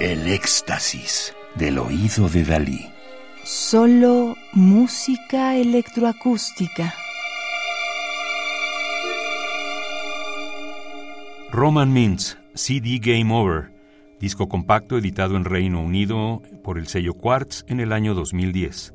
El éxtasis del oído de Dalí. Solo música electroacústica. Roman Mintz, CD Game Over, disco compacto editado en Reino Unido por el sello Quartz en el año 2010.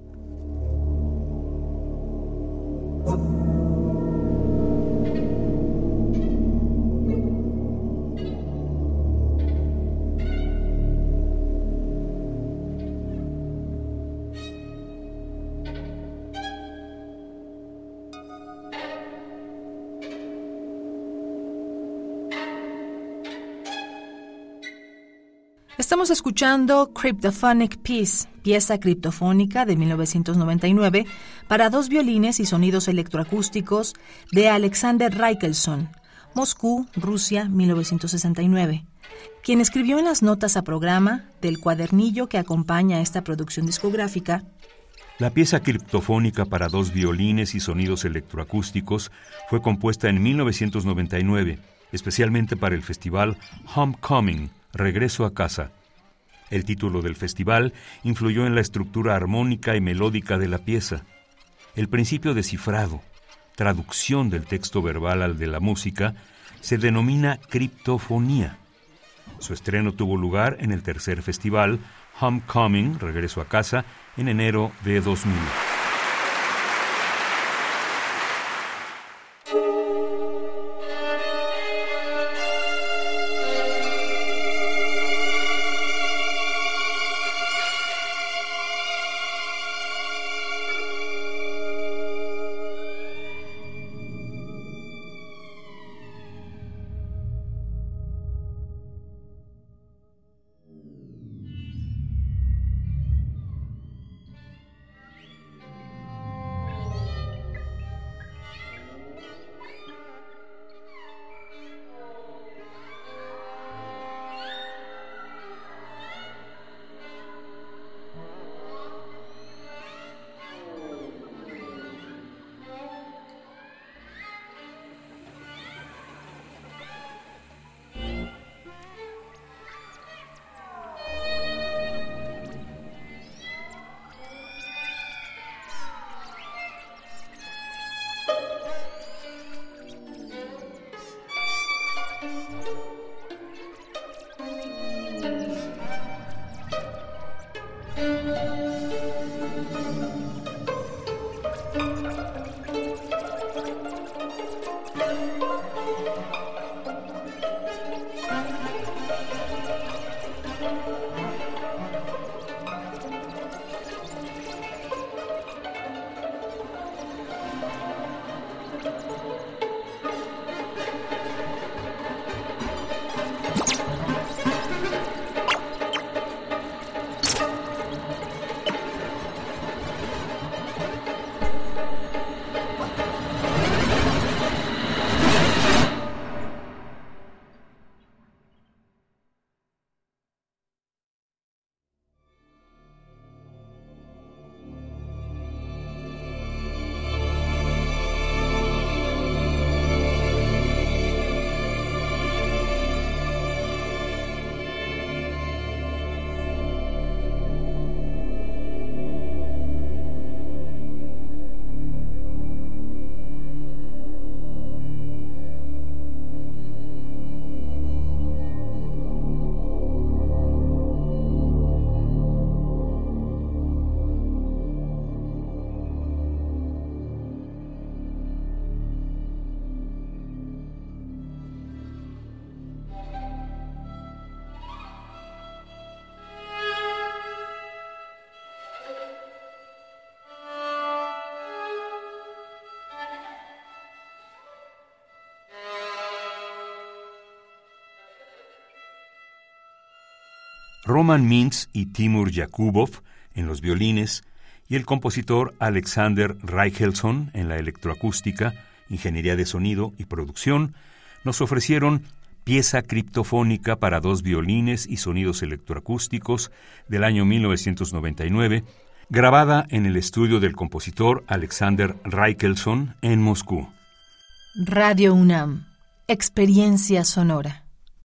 Estamos escuchando Cryptophonic Piece, pieza criptofónica de 1999 para dos violines y sonidos electroacústicos de Alexander Reichelson, Moscú, Rusia, 1969, quien escribió en las notas a programa del cuadernillo que acompaña a esta producción discográfica. La pieza criptofónica para dos violines y sonidos electroacústicos fue compuesta en 1999, especialmente para el festival Homecoming Regreso a casa. El título del festival influyó en la estructura armónica y melódica de la pieza. El principio de cifrado, traducción del texto verbal al de la música, se denomina criptofonía. Su estreno tuvo lugar en el tercer festival Homecoming, Regreso a casa, en enero de 2000. Música Roman Mintz y Timur Yakubov en los violines y el compositor Alexander Reichelson en la electroacústica, ingeniería de sonido y producción, nos ofrecieron pieza criptofónica para dos violines y sonidos electroacústicos del año 1999, grabada en el estudio del compositor Alexander Reichelson en Moscú. Radio UNAM, experiencia sonora.